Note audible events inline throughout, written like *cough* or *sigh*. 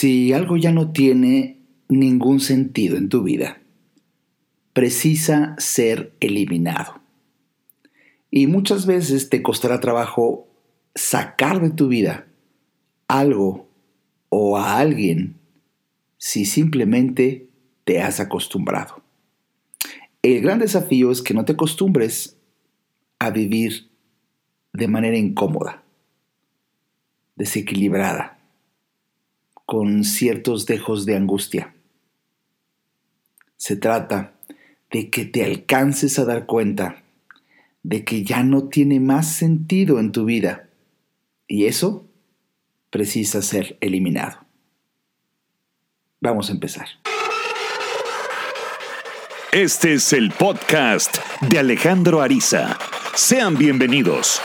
Si algo ya no tiene ningún sentido en tu vida, precisa ser eliminado. Y muchas veces te costará trabajo sacar de tu vida algo o a alguien si simplemente te has acostumbrado. El gran desafío es que no te acostumbres a vivir de manera incómoda, desequilibrada, con ciertos dejos de angustia. Se trata de que te alcances a dar cuenta de que ya no tiene más sentido en tu vida y eso precisa ser eliminado. Vamos a empezar. Este es el podcast de Alejandro Ariza. Sean bienvenidos.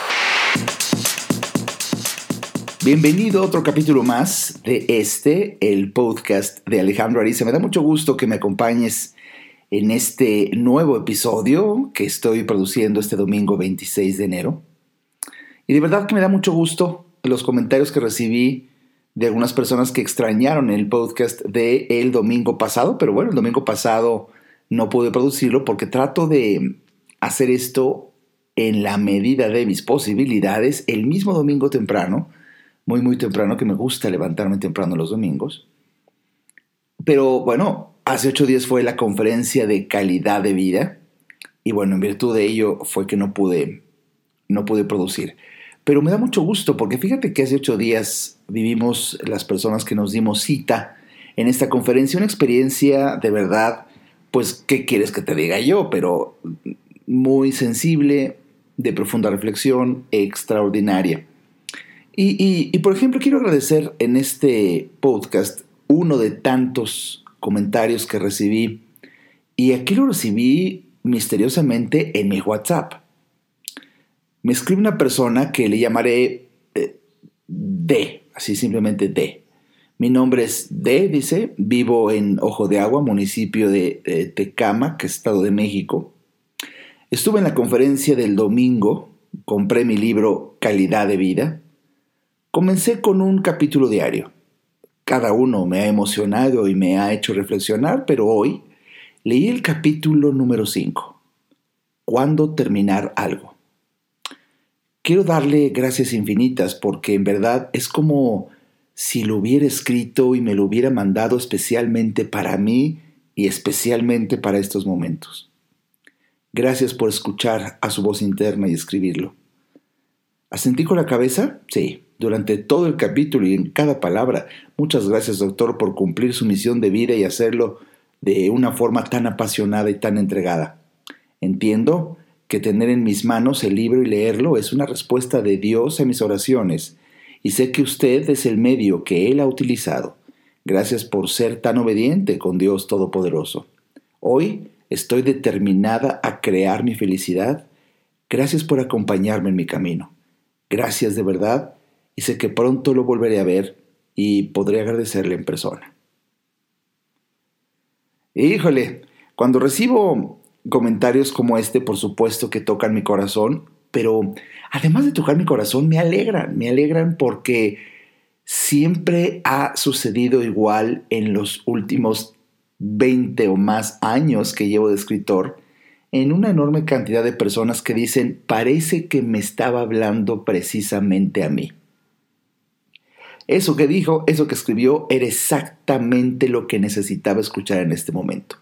Bienvenido a otro capítulo más de este, el podcast de Alejandro Ariza. Me da mucho gusto que me acompañes en este nuevo episodio que estoy produciendo este domingo 26 de enero. Y de verdad que me da mucho gusto los comentarios que recibí de algunas personas que extrañaron el podcast de el domingo pasado, pero bueno, el domingo pasado no pude producirlo porque trato de hacer esto en la medida de mis posibilidades el mismo domingo temprano muy, muy temprano, que me gusta levantarme temprano los domingos. Pero bueno, hace ocho días fue la conferencia de calidad de vida y bueno, en virtud de ello fue que no pude, no pude producir. Pero me da mucho gusto porque fíjate que hace ocho días vivimos las personas que nos dimos cita en esta conferencia, una experiencia de verdad, pues, ¿qué quieres que te diga yo? Pero muy sensible, de profunda reflexión, extraordinaria. Y, por ejemplo, quiero agradecer en este podcast uno de tantos comentarios que recibí. Y aquí lo recibí misteriosamente en mi WhatsApp. Me escribe una persona que le llamaré eh, D, así simplemente D. Mi nombre es D, dice, vivo en Ojo de Agua, municipio de eh, Tecama, que es Estado de México. Estuve en la conferencia del domingo, compré mi libro Calidad de Vida Comencé con un capítulo diario. Cada uno me ha emocionado y me ha hecho reflexionar, pero hoy leí el capítulo número 5. ¿Cuándo terminar algo? Quiero darle gracias infinitas porque en verdad es como si lo hubiera escrito y me lo hubiera mandado especialmente para mí y especialmente para estos momentos. Gracias por escuchar a su voz interna y escribirlo. ¿Asentí con la cabeza? Sí durante todo el capítulo y en cada palabra. Muchas gracias, doctor, por cumplir su misión de vida y hacerlo de una forma tan apasionada y tan entregada. Entiendo que tener en mis manos el libro y leerlo es una respuesta de Dios a mis oraciones, y sé que usted es el medio que Él ha utilizado. Gracias por ser tan obediente con Dios Todopoderoso. Hoy estoy determinada a crear mi felicidad. Gracias por acompañarme en mi camino. Gracias de verdad y sé que pronto lo volveré a ver y podré agradecerle en persona. Híjole, cuando recibo comentarios como este, por supuesto que tocan mi corazón, pero además de tocar mi corazón, me alegran, me alegran porque siempre ha sucedido igual en los últimos 20 o más años que llevo de escritor, en una enorme cantidad de personas que dicen, parece que me estaba hablando precisamente a mí. Eso que dijo, eso que escribió, era exactamente lo que necesitaba escuchar en este momento.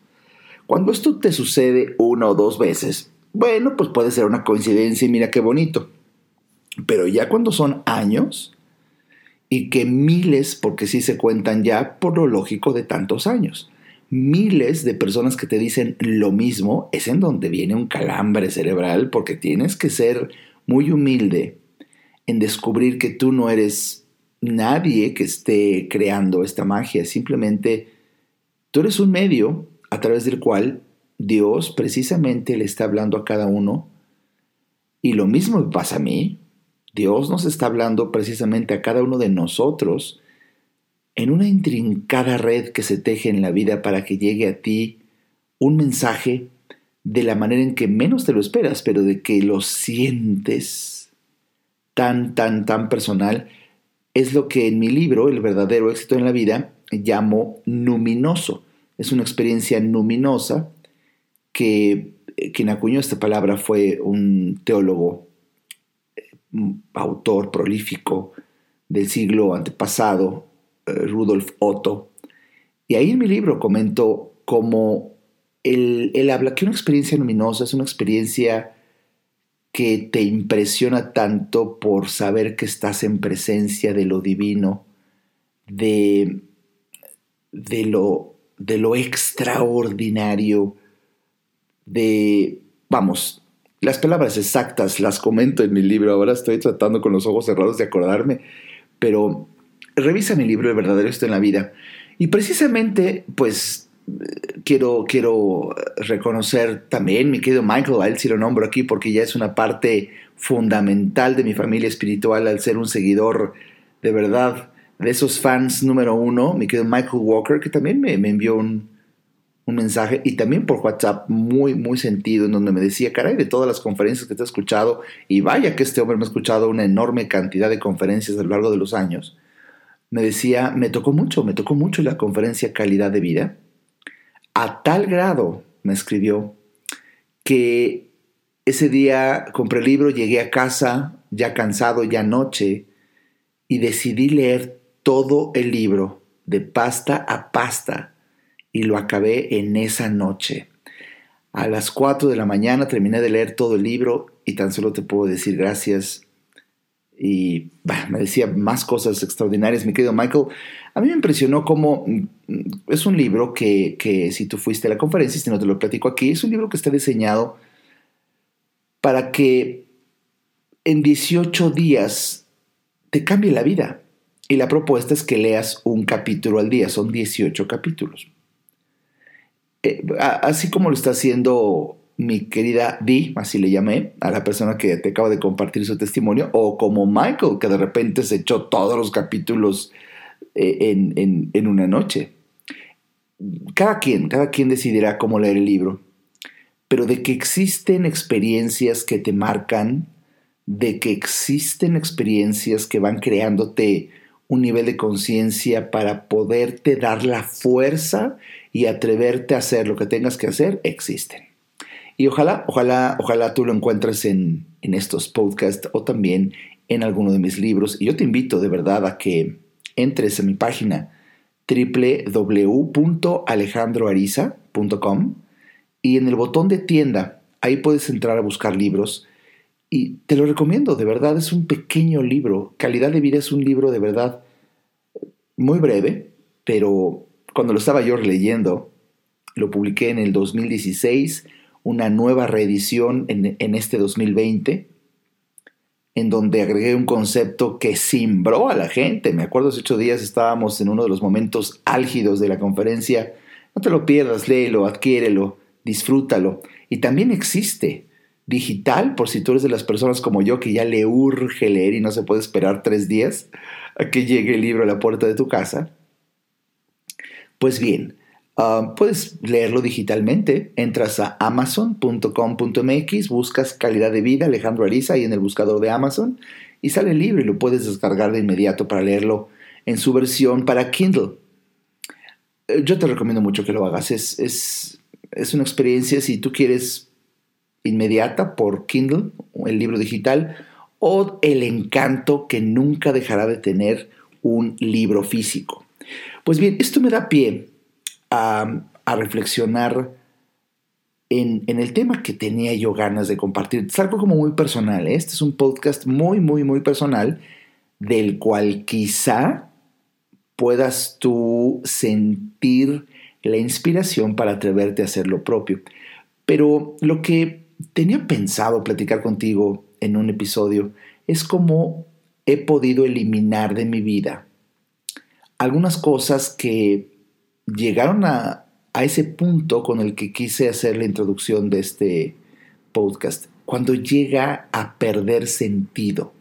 Cuando esto te sucede una o dos veces, bueno, pues puede ser una coincidencia y mira qué bonito. Pero ya cuando son años, y que miles, porque sí se cuentan ya por lo lógico de tantos años, miles de personas que te dicen lo mismo, es en donde viene un calambre cerebral, porque tienes que ser muy humilde en descubrir que tú no eres nadie que esté creando esta magia, simplemente tú eres un medio a través del cual Dios precisamente le está hablando a cada uno. Y lo mismo pasa a mí. Dios nos está hablando precisamente a cada uno de nosotros en una intrincada red que se teje en la vida para que llegue a ti un mensaje de la manera en que menos te lo esperas, pero de que lo sientes tan, tan, tan personal es lo que en mi libro, El verdadero éxito en la vida, llamo numinoso. Es una experiencia numinosa que quien acuñó esta palabra fue un teólogo, autor prolífico del siglo antepasado, eh, Rudolf Otto. Y ahí en mi libro comento cómo él, él habla que una experiencia luminosa es una experiencia que te impresiona tanto por saber que estás en presencia de lo divino, de, de, lo, de lo extraordinario, de, vamos, las palabras exactas las comento en mi libro, ahora estoy tratando con los ojos cerrados de acordarme, pero revisa mi libro El verdadero esto en la vida. Y precisamente, pues, quiero, quiero reconocer también mi querido Michael, a él sí lo nombro aquí porque ya es una parte fundamental de mi familia espiritual al ser un seguidor de verdad de esos fans número uno, mi querido Michael Walker, que también me, me envió un, un mensaje y también por WhatsApp muy, muy sentido, en donde me decía, caray, de todas las conferencias que te he escuchado, y vaya que este hombre me ha escuchado una enorme cantidad de conferencias a lo largo de los años, me decía, me tocó mucho, me tocó mucho la conferencia calidad de vida, a tal grado, me escribió, que ese día compré el libro, llegué a casa, ya cansado, ya noche, y decidí leer todo el libro, de pasta a pasta, y lo acabé en esa noche. A las 4 de la mañana terminé de leer todo el libro y tan solo te puedo decir gracias. Y me decía más cosas extraordinarias, mi querido Michael. A mí me impresionó cómo es un libro que, que si tú fuiste a la conferencia, si no te lo platico aquí, es un libro que está diseñado para que en 18 días te cambie la vida. Y la propuesta es que leas un capítulo al día, son 18 capítulos. Eh, así como lo está haciendo mi querida Di, así le llamé, a la persona que te acaba de compartir su testimonio, o como Michael, que de repente se echó todos los capítulos eh, en, en una noche. Cada quien, cada quien decidirá cómo leer el libro, pero de que existen experiencias que te marcan, de que existen experiencias que van creándote un nivel de conciencia para poderte dar la fuerza y atreverte a hacer lo que tengas que hacer, existen. Y ojalá, ojalá, ojalá tú lo encuentres en, en estos podcasts o también en alguno de mis libros. Y yo te invito de verdad a que entres a mi página www.alejandroariza.com y en el botón de tienda, ahí puedes entrar a buscar libros. Y te lo recomiendo, de verdad, es un pequeño libro. Calidad de vida es un libro de verdad muy breve, pero cuando lo estaba yo leyendo, lo publiqué en el 2016, una nueva reedición en, este 2020, en donde agregué un concepto que cimbró a la gente. Me acuerdo hace ocho días estábamos en uno de los momentos álgidos de la conferencia. No te lo pierdas, léelo, adquiérelo, disfrútalo. Y también existe digital, por si tú eres de las personas como yo que ya le urge leer y no se puede esperar tres días a que llegue el libro a la puerta de tu casa pues bien, ah, puedes leerlo digitalmente. Entras a amazon.com.mx, buscas calidad de vida Alejandro Ariza ahí en el buscador de Amazon y sale el libro y lo puedes descargar de inmediato para leerlo en su versión para Kindle. Eh, yo te recomiendo mucho que lo hagas. Es, es, es una experiencia si tú quieres inmediata por Kindle, el libro digital, o el encanto que nunca dejará de tener un libro físico. Pues bien, esto me da pie a, reflexionar en, el tema que tenía yo ganas de compartir. Es algo como muy personal. ¿eh? Este es un podcast muy, muy, muy personal del cual quizá puedas tú sentir la inspiración para atreverte a hacer lo propio. Pero lo que tenía pensado platicar contigo en un episodio es cómo he podido eliminar de mi vida algunas cosas que llegaron a, ese punto con el que quise hacer la introducción de este podcast, cuando llega a perder sentido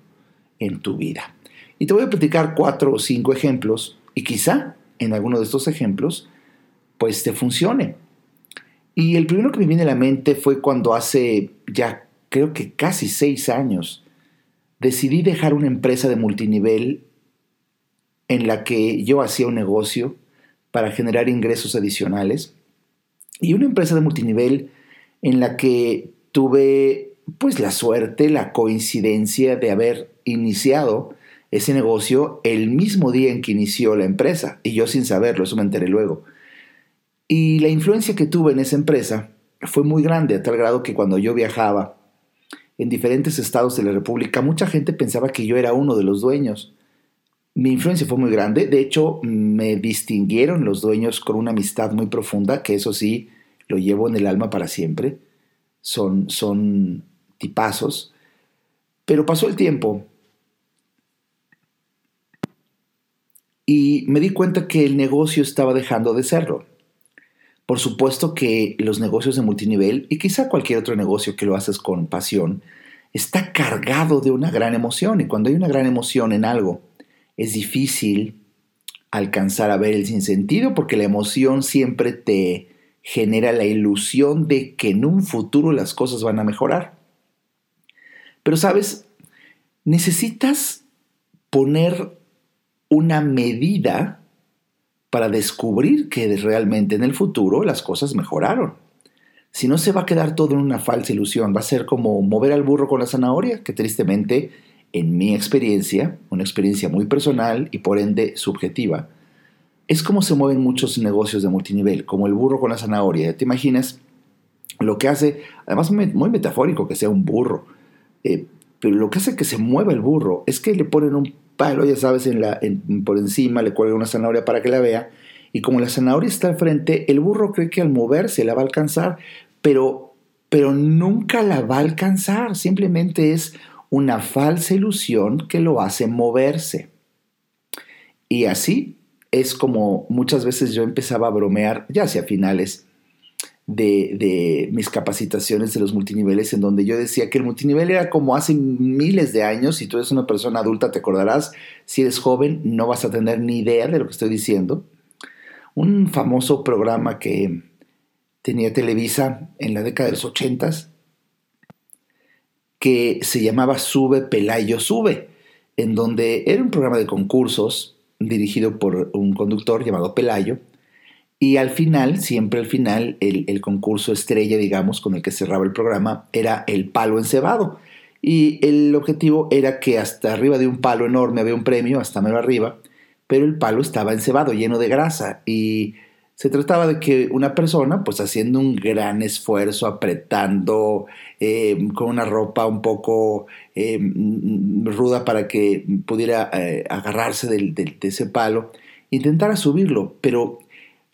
en tu vida. Y te voy a platicar cuatro o cinco ejemplos y quizá en alguno de estos ejemplos pues te funcione. Y el primero que me viene a la mente fue cuando hace ya creo que casi seis años decidí dejar una empresa de multinivel en la que yo hacía un negocio para generar ingresos adicionales. Y una empresa de multinivel en la que tuve pues la suerte, la coincidencia de haber iniciado ese negocio el mismo día en que inició la empresa. Y yo sin saberlo, eso me enteré luego. Y la influencia que tuve en esa empresa fue muy grande a tal grado que cuando yo viajaba en diferentes estados de la República, mucha gente pensaba que yo era uno de los dueños mi influencia fue muy grande, de hecho me distinguieron los dueños con una amistad muy profunda, que eso sí, lo llevo en el alma para siempre, son, son tipazos, pero pasó el tiempo. Y me di cuenta que el negocio estaba dejando de serlo. Por supuesto que los negocios de multinivel, y quizá cualquier otro negocio que lo haces con pasión, está cargado de una gran emoción, y cuando hay una gran emoción en algo, es difícil alcanzar a ver el sinsentido porque la emoción siempre te genera la ilusión de que en un futuro las cosas van a mejorar. Pero sabes, necesitas poner una medida para descubrir que realmente en el futuro las cosas mejoraron. Si no se va a quedar todo en una falsa ilusión, va a ser como mover al burro con la zanahoria, que tristemente en mi experiencia, una experiencia muy personal y por ende subjetiva, es como se mueven muchos negocios de multinivel, como el burro con la zanahoria. ¿Te imaginas lo que hace, además muy metafórico que sea un burro, eh, pero lo que hace que se mueva el burro es que le ponen un palo, ya sabes, por encima, le cuelgan una zanahoria para que la vea, y como la zanahoria está al frente, el burro cree que al moverse la va a alcanzar, pero, pero nunca la va a alcanzar, simplemente es una falsa ilusión que lo hace moverse. Y así es como muchas veces yo empezaba a bromear, ya hacia finales de, mis capacitaciones de los multiniveles, en donde yo decía que el multinivel era como hace miles de años, si tú eres una persona adulta te acordarás, si eres joven no vas a tener ni idea de lo que estoy diciendo. Un famoso programa que tenía Televisa en la década de los ochentas, que se llamaba Sube Pelayo Sube, en donde era un programa de concursos dirigido por un conductor llamado Pelayo, y al final, siempre al final, el, concurso estrella, digamos, con el que cerraba el programa, era el palo encebado. Y el objetivo era que hasta arriba de un palo enorme había un premio, hasta menos arriba, pero el palo estaba encebado, lleno de grasa. Y se trataba de que una persona, pues haciendo un gran esfuerzo, apretando, eh, con una ropa un poco eh, ruda para que pudiera eh, agarrarse de ese palo, intentara subirlo. Pero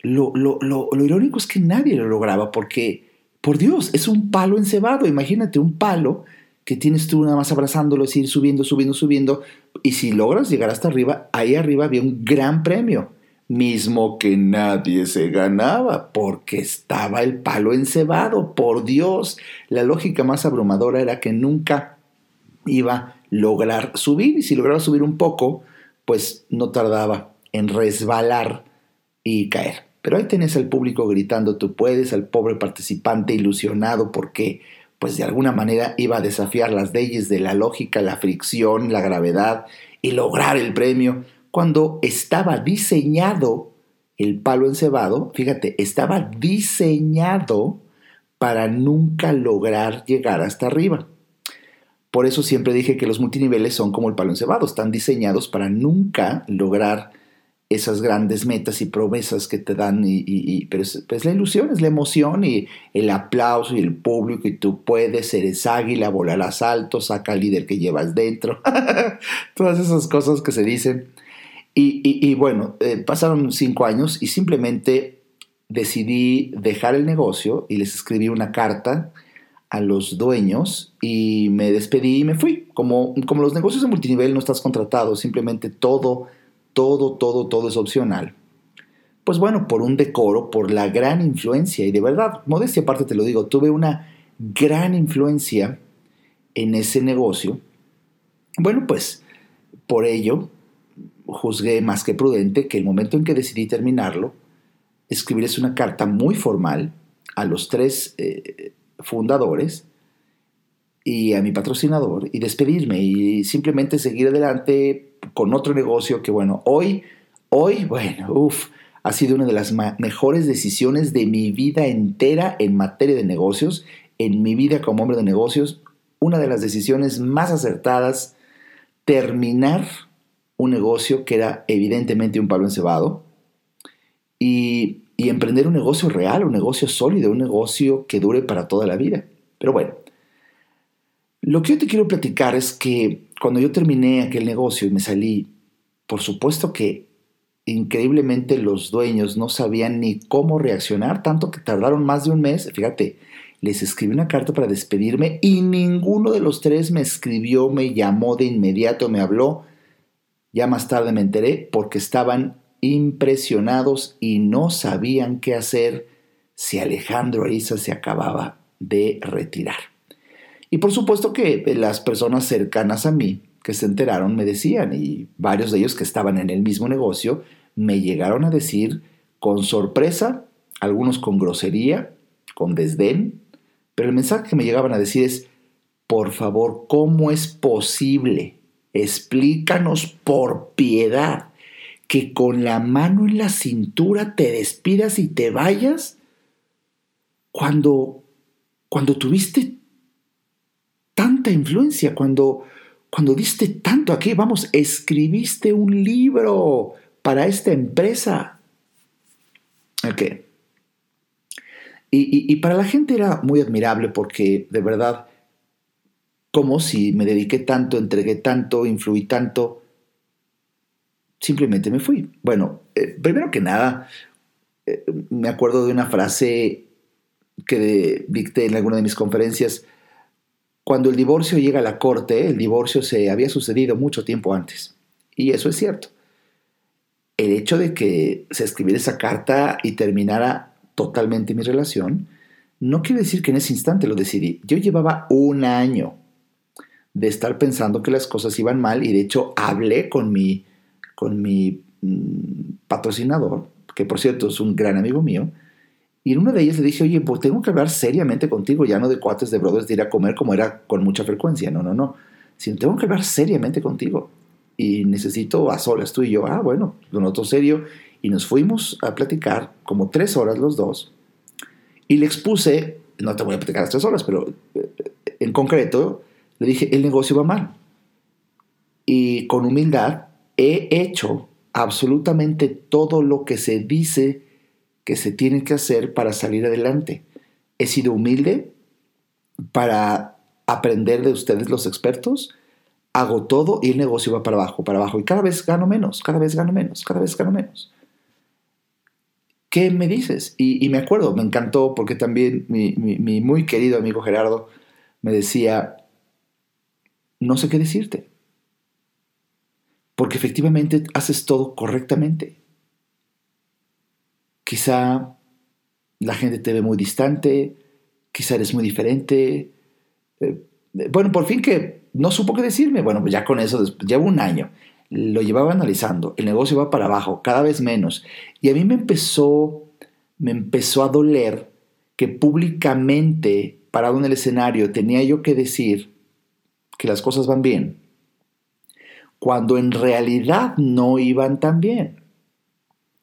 lo, lo, irónico es que nadie lo lograba porque, por Dios, es un palo encebado. Imagínate un palo que tienes tú nada más abrazándolo, es ir subiendo, subiendo, subiendo. Y si logras llegar hasta arriba, ahí arriba había un gran premio mismo que nadie se ganaba, porque estaba el palo encebado, por Dios. La lógica más abrumadora era que nunca iba a lograr subir, y si lograba subir un poco, pues no tardaba en resbalar y caer. Pero ahí tenés al público gritando, tú puedes, al pobre participante ilusionado porque, pues de alguna manera iba a desafiar las leyes de la lógica, la fricción, la gravedad y lograr el premio cuando estaba diseñado el palo encebado, fíjate, estaba diseñado para nunca lograr llegar hasta arriba. Por eso siempre dije que los multiniveles son como el palo encebado, están diseñados para nunca lograr esas grandes metas y promesas que te dan, y, pero es, pues la ilusión, es la emoción y el aplauso y el público y tú puedes, eres águila, volarás alto, saca al líder que llevas dentro, *laughs* todas esas cosas que se dicen y, bueno, eh, pasaron cinco años y simplemente decidí dejar el negocio y les escribí una carta a los dueños y me despedí y me fui. Como, como los negocios de multinivel no estás contratado, simplemente todo, todo, todo, todo es opcional. Pues bueno, por un decoro, por la gran influencia, y de verdad, modestia aparte te lo digo, tuve una gran influencia en ese negocio. Bueno, pues por ello juzgué más que prudente que el momento en que decidí terminarlo, escribirles una carta muy formal a los tres eh, fundadores y a mi patrocinador y despedirme y simplemente seguir adelante con otro negocio que, bueno, hoy, hoy, bueno, uff, ha sido una de las mejores decisiones de mi vida entera en materia de negocios, en mi vida como hombre de negocios, una de las decisiones más acertadas, terminar un negocio que era evidentemente un palo encebado y, y emprender un negocio real, un negocio sólido, un negocio que dure para toda la vida. Pero bueno, lo que yo te quiero platicar es que cuando yo terminé aquel negocio y me salí, por supuesto que increíblemente los dueños no sabían ni cómo reaccionar, tanto que tardaron más de un mes. Fíjate, les escribí una carta para despedirme y ninguno de los tres me escribió, me llamó de inmediato, me habló. Ya más tarde me enteré porque estaban impresionados y no sabían qué hacer si Alejandro Ariza se acababa de retirar. Y por supuesto que las personas cercanas a mí que se enteraron me decían, y varios de ellos que estaban en el mismo negocio, me llegaron a decir con sorpresa, algunos con grosería, con desdén, pero el mensaje que me llegaban a decir es, por favor, ¿cómo es posible? Explícanos por piedad que con la mano en la cintura te despidas y te vayas cuando, cuando tuviste tanta influencia, cuando, cuando diste tanto aquí, vamos, escribiste un libro para esta empresa. Ok. Y, y, para la gente era muy admirable porque de verdad, como si me dediqué tanto, entregué tanto, influí tanto, simplemente me fui. Bueno, eh, primero que nada, eh, me acuerdo de una frase que dicté en alguna de mis conferencias, cuando el divorcio llega a la corte, el divorcio se había sucedido mucho tiempo antes. Y eso es cierto. El hecho de que se escribiera esa carta y terminara totalmente mi relación, no quiere decir que en ese instante lo decidí. Yo llevaba un año de estar pensando que las cosas iban mal y de hecho hablé con mi, con mi mm, patrocinador, que por cierto es un gran amigo mío, y en una de ellas le dije, oye, pues tengo que hablar seriamente contigo, ya no de cuates de brothers de ir a comer como era con mucha frecuencia, no, no, no, sino tengo que hablar seriamente contigo. Y necesito a solas tú y yo, ah, bueno, lo noto serio. Y nos fuimos a platicar como tres horas los dos. Y le expuse, no te voy a platicar las tres horas, pero eh, en concreto, le dije, el negocio va mal. Y con humildad he hecho absolutamente todo lo que se dice que se tienen que hacer para salir adelante. He sido humilde para aprender de ustedes los expertos, hago todo y el negocio va para abajo, para abajo. Y cada vez gano menos, cada vez gano menos, cada vez gano menos. ¿Qué me dices? Y, me acuerdo, me encantó porque también mi muy querido amigo Gerardo me decía, no sé qué decirte. Porque efectivamente haces todo correctamente. Quizá la gente te ve muy distante, quizá eres muy diferente. Eh, bueno, por fin que no supo qué decirme. Bueno, pues ya con eso, llevo un año. Lo llevaba analizando. El negocio va para abajo, cada vez menos. Y a mí me empezó, me empezó a doler que públicamente, parado en el escenario, tenía yo que decir que las cosas van bien, cuando en realidad no iban tan bien.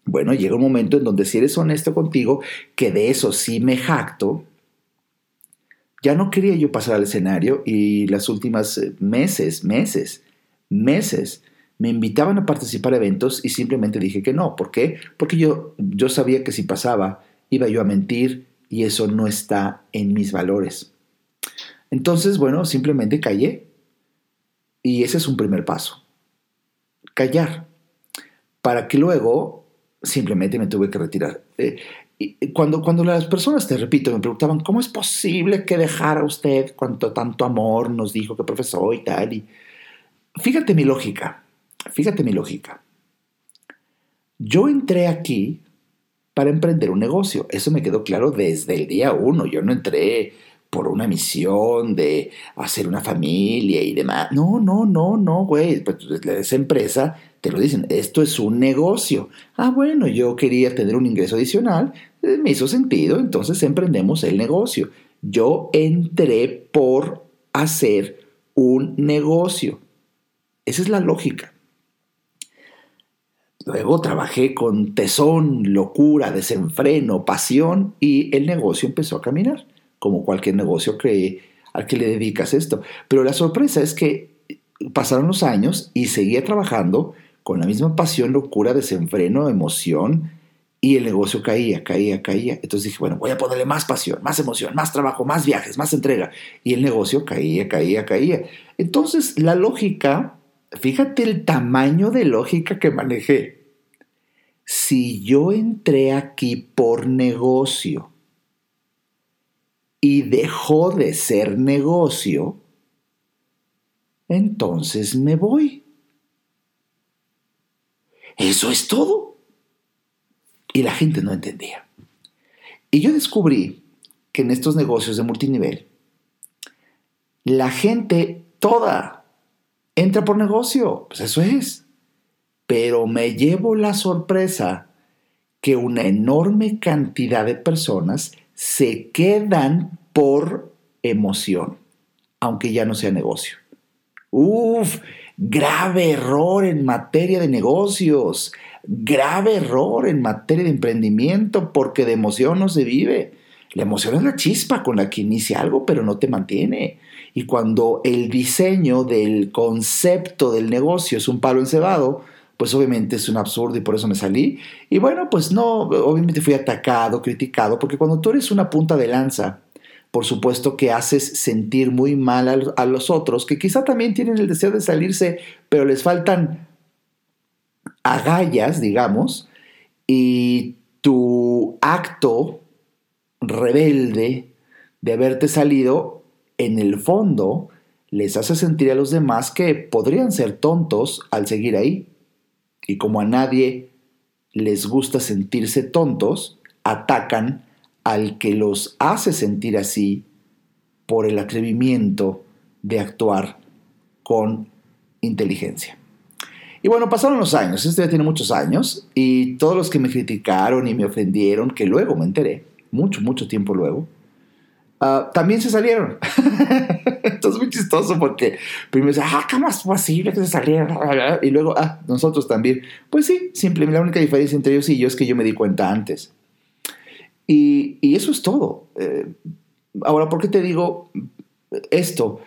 Bueno, llega un momento en donde si eres honesto contigo, que de eso sí me jacto, ya no quería yo pasar al escenario y las últimas eh, meses, meses, meses me invitaban a participar a eventos y simplemente dije que no. ¿Por qué? Porque yo, yo sabía que si pasaba iba yo a mentir y eso no está en mis valores. Entonces, bueno, simplemente callé. Y ese es un primer paso. Callar. Para que luego simplemente me tuve que retirar. Eh, cuando, cuando las personas, te repito, me preguntaban, ¿cómo es posible que dejara usted cuanto tanto amor nos dijo que profesó y tal? Y fíjate mi lógica, fíjate mi lógica. Yo entré aquí para emprender un negocio. Eso me quedó claro desde el día uno. Yo no entré por una misión de hacer una familia y demás. No, no, no, no, güey. Pues, esa empresa te lo dicen, esto es un negocio. Ah, bueno, yo quería tener un ingreso adicional, eh, me hizo sentido, entonces emprendemos el negocio. Yo entré por hacer un negocio. Esa es la lógica. Luego trabajé con tesón, locura, desenfreno, pasión y el negocio empezó a caminar, como cualquier negocio al que le dedicas esto. Pero la sorpresa es que pasaron los años y seguía trabajando con la misma pasión, locura, desenfreno, emoción y el negocio caía, caía, caía. Entonces dije, bueno, voy a ponerle más pasión, más emoción, más trabajo, más viajes, más entrega. Y el negocio caía, caía, caía. Entonces la lógica, fíjate el tamaño de lógica que manejé. Si yo entré aquí por negocio y dejó de ser negocio, entonces me voy. Eso es todo. Y la gente no entendía. Y yo descubrí que en estos negocios de multinivel, la gente toda entra por negocio. Pues eso es. Pero me llevo la sorpresa que una enorme cantidad de personas se quedan por emoción, aunque ya no sea negocio. Uf, grave error en materia de negocios, grave error en materia de emprendimiento, porque de emoción no se vive. La emoción es la chispa con la que inicia algo, pero no te mantiene. Y cuando el diseño del concepto del negocio es un palo encebado, pues obviamente es un absurdo y por eso me salí. Y bueno, pues no, obviamente fui atacado, criticado, porque cuando tú eres una punta de lanza, por supuesto que haces sentir muy mal a, los otros, que quizá también tienen el deseo de salirse, pero les faltan agallas, digamos, y tu acto rebelde de haberte salido, en el fondo, les hace sentir a los demás que podrían ser tontos al seguir ahí. Y como a nadie les gusta sentirse tontos, atacan al que los hace sentir así por el atrevimiento de actuar con inteligencia. Y bueno, pasaron los años, esto ya tiene muchos años, y todos los que me criticaron y me ofendieron, que luego me enteré, mucho, mucho tiempo luego, ah, también se salieron. *laughs* Entonces es muy chistoso porque primero dice, ah, ¿cómo es posible que se salieron? Y luego, ah, nosotros también. Pues sí, simplemente la única diferencia entre ellos y yo es que yo me di cuenta antes. Y, eso es todo. Eh, ahora, ¿por qué te digo esto?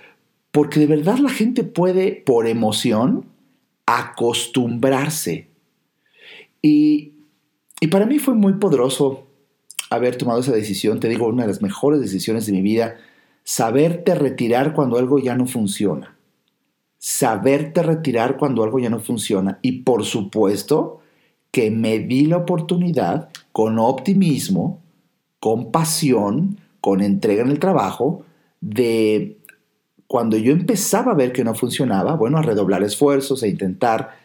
Porque de verdad la gente puede, por emoción, acostumbrarse. Y, y para mí fue muy poderoso haber tomado esa decisión. Te digo, una de las mejores decisiones de mi vida. Saberte retirar cuando algo ya no funciona. Saberte retirar cuando algo ya no funciona. Y por supuesto que me di la oportunidad con optimismo con pasión, con entrega en el trabajo, de cuando yo empezaba a ver que no funcionaba, bueno, a redoblar esfuerzos, a intentar,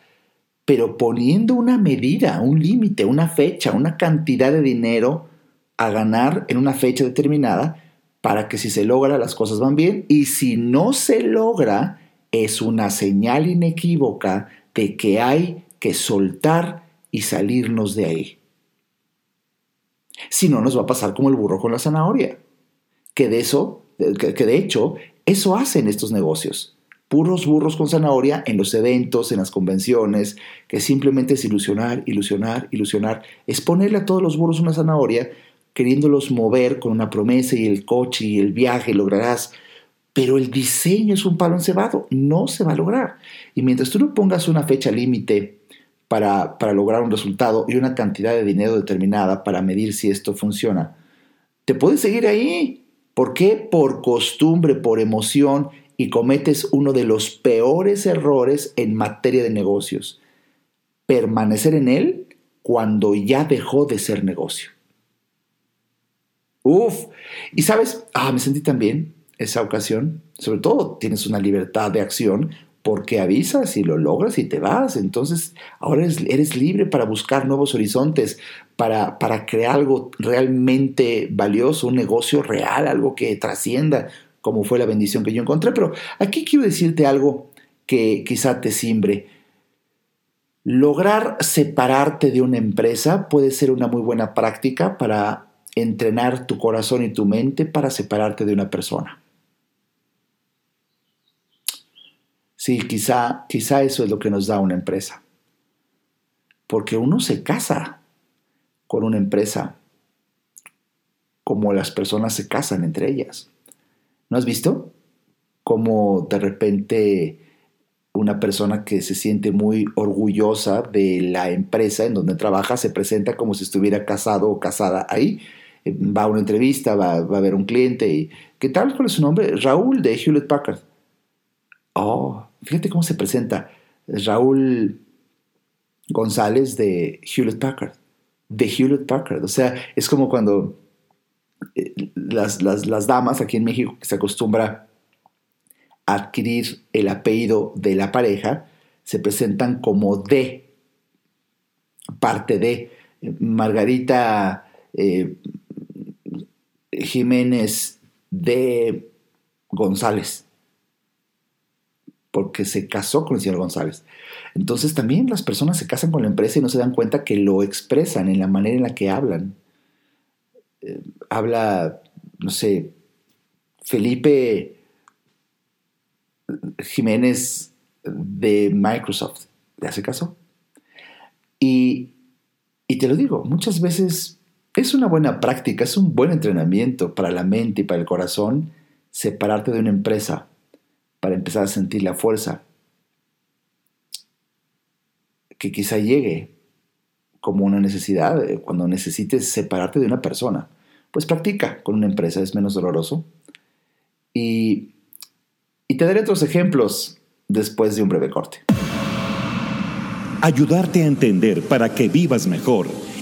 pero poniendo una medida, un límite, una fecha, una cantidad de dinero a ganar en una fecha determinada para que si se logra las cosas van bien y si no se logra es una señal inequívoca de que hay que soltar y salirnos de ahí. Si no, nos va a pasar como el burro con la zanahoria. Que de eso, que, de hecho, eso hacen estos negocios. Puros burros con zanahoria en los eventos, en las convenciones, que simplemente es ilusionar, ilusionar, ilusionar. Es ponerle a todos los burros una zanahoria, queriéndolos mover con una promesa y el coche y el viaje, lograrás. Pero el diseño es un palo encebado, no se va a lograr. Y mientras tú no pongas una fecha límite para, lograr un resultado y una cantidad de dinero determinada para medir si esto funciona, te puedes seguir ahí. ¿Por qué? Por costumbre, por emoción y cometes uno de los peores errores en materia de negocios. Permanecer en él cuando ya dejó de ser negocio. Uf, y sabes, ah, me sentí tan bien esa ocasión. Sobre todo tienes una libertad de acción porque avisas y lo logras y te vas. Entonces ahora eres, libre para buscar nuevos horizontes, para, para, crear algo realmente valioso, un negocio real, algo que trascienda, como fue la bendición que yo encontré. Pero aquí quiero decirte algo que quizá te simbre. Lograr separarte de una empresa puede ser una muy buena práctica para entrenar tu corazón y tu mente para separarte de una persona. Sí, quizá, quizá eso es lo que nos da una empresa. porque uno se casa con una empresa como las personas se casan entre ellas. ¿No has visto? Cómo de repente una persona que se siente muy orgullosa de la empresa en donde trabaja se presenta como si estuviera casado o casada ahí. Va a una entrevista, va, va a ver un cliente y ¿qué tal? ¿Cuál es su nombre? Raúl de Hewlett Packard. Oh, fíjate cómo se presenta. Raúl González de Hewlett Packard. De Hewlett Packard. O sea, es como cuando eh, las, las, damas aquí en México que se acostumbra a adquirir el apellido de la pareja, se presentan como de, parte de Margarita eh, Jiménez de González, porque se casó con el señor González. Entonces también las personas se casan con la empresa y no se dan cuenta que lo expresan en la manera en la que hablan. Eh, habla, no sé, Felipe Jiménez de Microsoft. ¿Le hace caso? Y, y te lo digo, muchas veces es una buena práctica, es un buen entrenamiento para la mente y para el corazón separarte de una empresa para empezar a sentir la fuerza que quizá llegue como una necesidad eh, cuando necesites separarte de una persona. Pues practica con una empresa, es menos doloroso. Y, y te daré otros ejemplos después de un breve corte. Ayudarte a entender para que vivas mejor.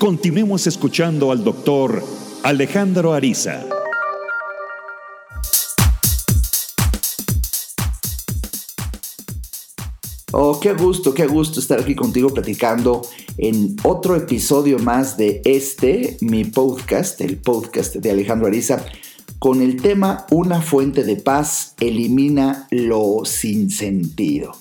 Continuemos escuchando al doctor Alejandro Ariza. Oh, qué gusto, qué gusto estar aquí contigo platicando en otro episodio más de este, mi podcast, el podcast de Alejandro Ariza, con el tema Una fuente de paz elimina lo sin sentido.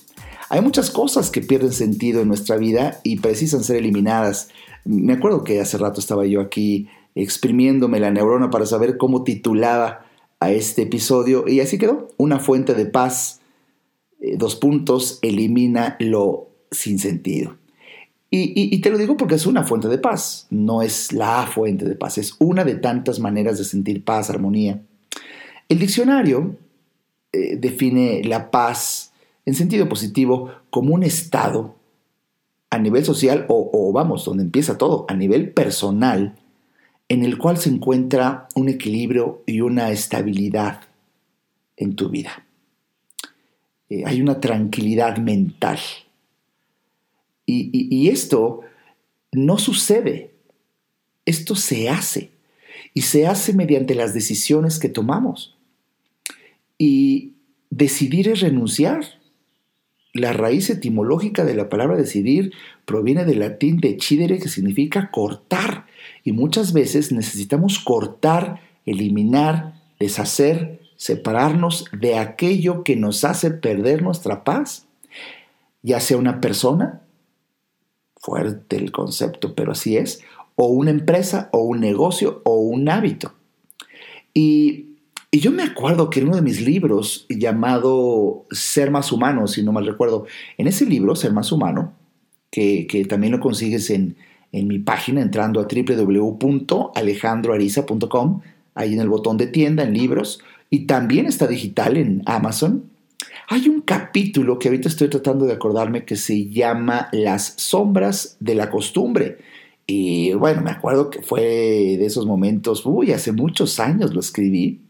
Hay muchas cosas que pierden sentido en nuestra vida y precisan ser eliminadas. Me acuerdo que hace rato estaba yo aquí exprimiéndome la neurona para saber cómo titulaba a este episodio y así quedó, Una fuente de paz eh, dos puntos, elimina lo sin sentido. Y, te lo digo porque es una fuente de paz, no es la fuente de paz, es una de tantas maneras de sentir paz, armonía. El diccionario eh, define la paz en sentido positivo como un estado a nivel social o, vamos, donde empieza todo, a nivel personal, en el cual se encuentra un equilibrio y una estabilidad en tu vida. Eh, hay una tranquilidad mental. Y, esto no sucede, esto se hace. Y se hace mediante las decisiones que tomamos. Y decidir es renunciar. La raíz etimológica de la palabra decidir proviene del latín decidere, que significa cortar. Y muchas veces necesitamos cortar, eliminar, deshacer, separarnos de aquello que nos hace perder nuestra paz, ya sea una persona, fuerte el concepto, pero así es, o una empresa, o un negocio, o un hábito. Y, yo me acuerdo que en uno de mis libros llamado Ser más humano, si no mal recuerdo, en ese libro, Ser más humano, que, también lo consigues en, en mi página entrando a www.alejandroariza.com, ahí en el botón de tienda, en libros, y también está digital en Amazon. Hay un capítulo que ahorita estoy tratando de acordarme que se llama Las sombras de la costumbre, Y bueno, me acuerdo que fue de esos momentos, uy, hace muchos años lo escribí,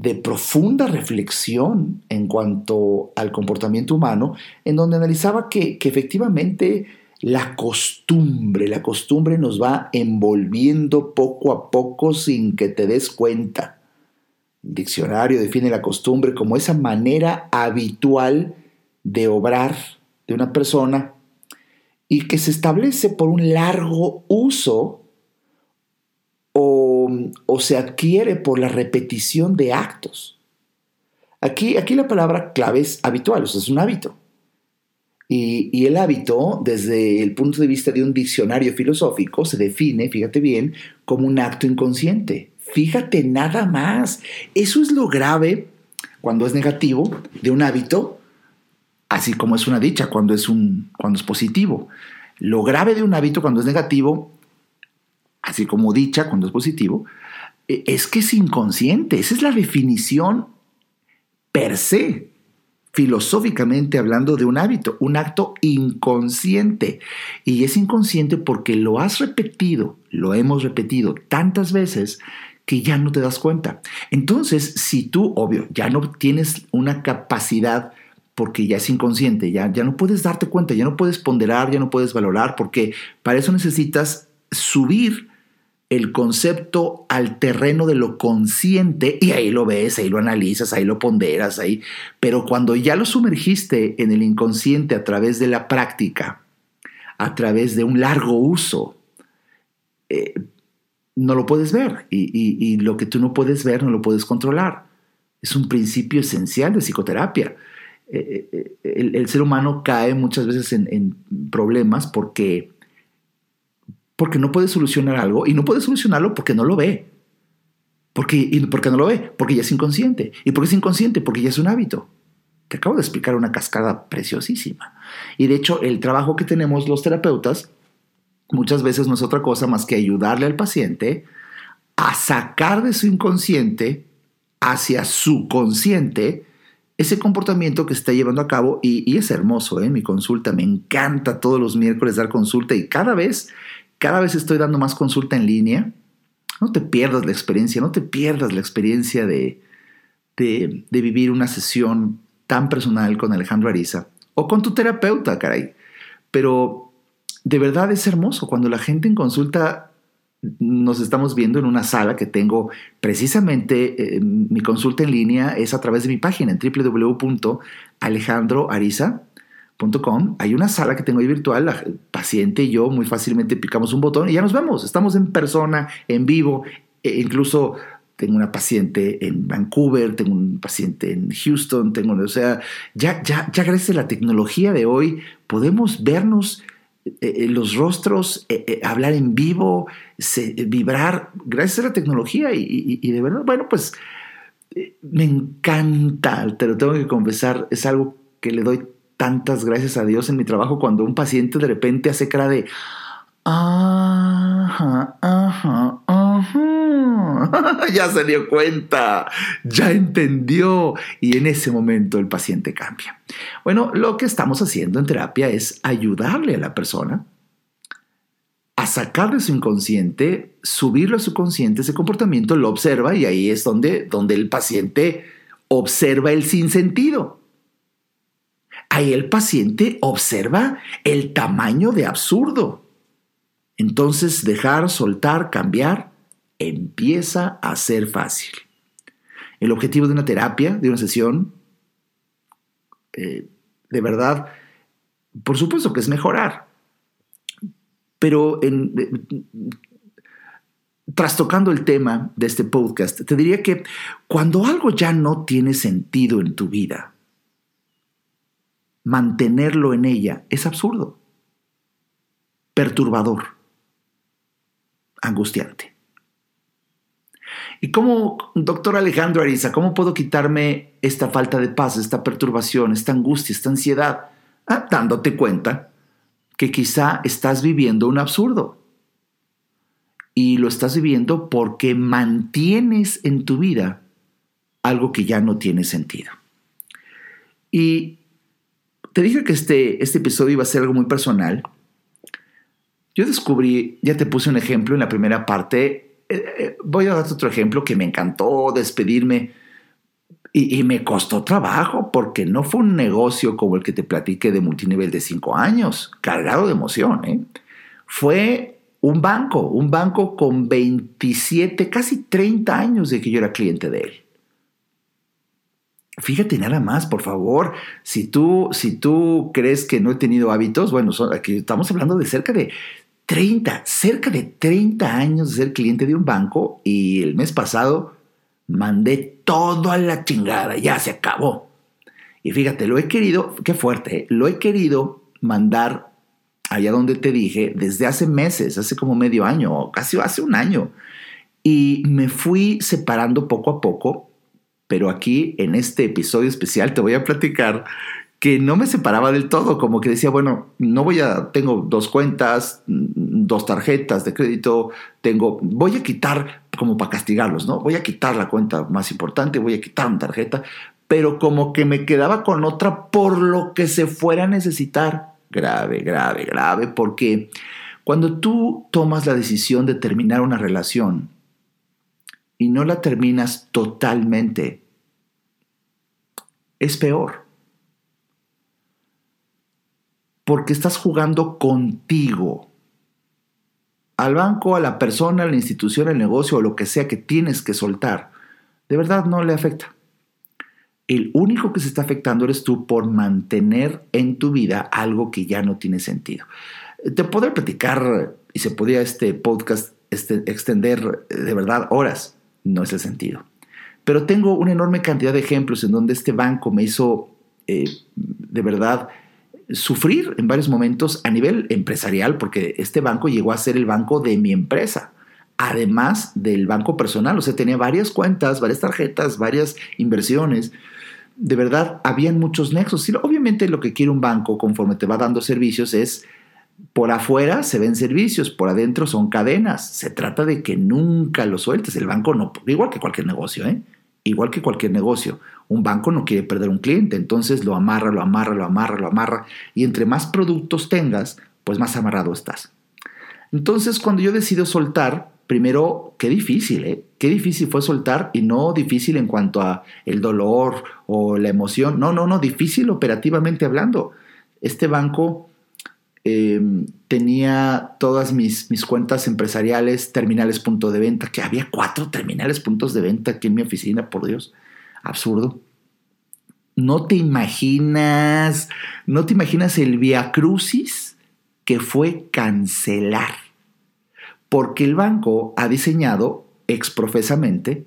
de profunda reflexión en cuanto al comportamiento humano, en donde analizaba que, que efectivamente la costumbre, la costumbre nos va envolviendo poco a poco sin que te des cuenta. El diccionario define la costumbre como esa manera habitual de obrar de una persona y que se establece por un largo uso o, o se adquiere por la repetición de actos. Aquí, aquí la palabra clave es habitual, o sea, es un hábito. Y, el hábito, desde el punto de vista de un diccionario filosófico, se define, fíjate bien, como un acto inconsciente. Fíjate nada más. Eso es lo grave cuando es negativo de un hábito, así como es una dicha cuando es, un, cuando es positivo. Lo grave de un hábito cuando es negativo, así como dicha cuando es positivo, e, es que es inconsciente. Esa es la definición per se filosóficamente hablando de un hábito, un acto inconsciente. Y es inconsciente porque lo has repetido, lo hemos repetido tantas veces que ya no te das cuenta. Entonces, si tú, obvio, ya no tienes una capacidad porque ya es inconsciente, ya, ya no puedes darte cuenta, ya no puedes ponderar, ya no puedes valorar, porque para eso necesitas subir el concepto al terreno de lo consciente y ahí lo ves, ahí lo analizas, ahí lo ponderas, ahí. Pero cuando ya lo sumergiste en el inconsciente a través de la práctica, a través de un largo uso, eh, no lo puedes ver y, lo que tú no puedes ver no lo puedes controlar. Es un principio esencial de psicoterapia. Eh, eh, el, ser humano cae muchas veces en, en problemas porque porque no puede solucionar algo y no puede solucionarlo porque no lo ve. Porque, ¿Y por qué no lo ve? Porque ya es inconsciente. ¿Y por qué es inconsciente? Porque ya es un hábito. Te acabo de explicar una cascada preciosísima. Y de hecho, el trabajo que tenemos los terapeutas muchas veces no es otra cosa más que ayudarle al paciente a sacar de su inconsciente hacia su consciente ese comportamiento que está llevando a cabo y, es hermoso, ¿eh? mi consulta, me encanta todos los miércoles dar consulta y cada vez cada vez estoy dando más consulta en línea. No te pierdas la experiencia, no te pierdas la experiencia de, de, vivir una sesión tan personal con Alejandro Ariza o con tu terapeuta, caray. Pero de verdad es hermoso cuando la gente en consulta nos estamos viendo en una sala que tengo precisamente eh, mi consulta en línea es a través de mi página en www.alejandroariza.com hay una sala que tengo ahí virtual, la paciente y yo muy fácilmente picamos un botón y ya nos vemos, estamos en persona, en vivo, e incluso tengo una paciente en Vancouver, tengo un paciente en Houston, tengo, o sea, ya, ya, ya gracias a la tecnología de hoy podemos vernos eh, eh, los rostros, eh, hablar en vivo, vibrar, gracias a la tecnología y, y de verdad, bueno, pues me encanta, te lo tengo que confesar, es algo que le doy tantas gracias a Dios en mi trabajo cuando un paciente de repente hace cara de, ajá, ajá, ajá. *laughs* ya se dio cuenta, ya entendió y en ese momento el paciente cambia. Bueno, lo que estamos haciendo en terapia es ayudarle a la persona a sacar de su inconsciente, subirlo a su consciente, ese comportamiento lo observa y ahí es donde, donde el paciente observa el sinsentido. Ahí el paciente observa el tamaño de absurdo. Entonces dejar, soltar, cambiar, empieza a ser fácil. El objetivo de una terapia, de una sesión, eh, de verdad, por supuesto que es mejorar. Pero en, trastocando el tema de este podcast, te diría que cuando algo ya no tiene sentido en tu vida, mantenerlo en ella es absurdo, perturbador, angustiante. ¿Y cómo, doctor Alejandro Ariza, cómo puedo quitarme esta falta de paz, esta perturbación, esta angustia, esta ansiedad? Ah, dándote cuenta que quizá estás viviendo un absurdo. Y lo estás viviendo porque mantienes en tu vida algo que ya no tiene sentido. Y te dije que este, este episodio iba a ser algo muy personal. Yo descubrí, ya te puse un ejemplo en la primera parte, eh, eh, voy a darte otro ejemplo que me encantó despedirme y, y, me costó trabajo porque no fue un negocio como el que te platiqué de multinivel de cinco años, cargado de emoción. ¿eh? Fue un banco, un banco con 27, casi 30 años de que yo era cliente de él. Fíjate nada más, por favor, si tú, si tú crees que no he tenido hábitos, bueno, aquí estamos hablando de cerca de 30, cerca de 30 años de ser cliente de un banco y el mes pasado mandé todo a la chingada, ya se acabó. Y fíjate, lo he querido, qué fuerte, ¿eh? lo he querido mandar allá donde te dije desde hace meses, hace como medio año, casi hace un año. Y me fui separando poco a poco, pero aquí en este episodio especial te voy a platicar que no me separaba del todo, como que decía, bueno, no voy a, tengo dos cuentas, dos tarjetas de crédito, tengo, voy a quitar como para castigarlos, ¿no? Voy a quitar la cuenta más importante, voy a quitar una tarjeta, pero como que me quedaba con otra por lo que se fuera a necesitar. Grave, grave, grave, porque cuando tú tomas la decisión de terminar una relación y no la terminas totalmente, es peor porque estás jugando contigo. Al banco, a la persona, a la institución, al negocio o lo que sea que tienes que soltar, de verdad no le afecta. El único que se está afectando eres tú por mantener en tu vida algo que ya no tiene sentido. Te podría platicar y se podría este podcast este, extender de verdad horas. No es el sentido. Pero tengo una enorme cantidad de ejemplos en donde este banco me hizo eh, de verdad sufrir en varios momentos a nivel empresarial, porque este banco llegó a ser el banco de mi empresa, además del banco personal, o sea, tenía varias cuentas, varias tarjetas, varias inversiones. De verdad, habían muchos nexos. Y obviamente lo que quiere un banco conforme te va dando servicios es, por afuera se ven servicios, por adentro son cadenas. Se trata de que nunca lo sueltes. El banco no, igual que cualquier negocio, ¿eh? Igual que cualquier negocio. Un banco no quiere perder un cliente, entonces lo amarra, lo amarra, lo amarra, lo amarra. Y entre más productos tengas, pues más amarrado estás. Entonces, cuando yo decido soltar, primero, qué difícil, ¿eh? Qué difícil fue soltar y no difícil en cuanto a el dolor o la emoción. No, no, no, difícil operativamente hablando. Este banco Em, tenía todas mis, mis, cuentas empresariales, terminales punto de venta, que había cuatro terminales puntos de venta aquí en mi oficina, por Dios, absurdo. No te imaginas, no te imaginas el via crucis que fue cancelar, porque el banco ha diseñado exprofesamente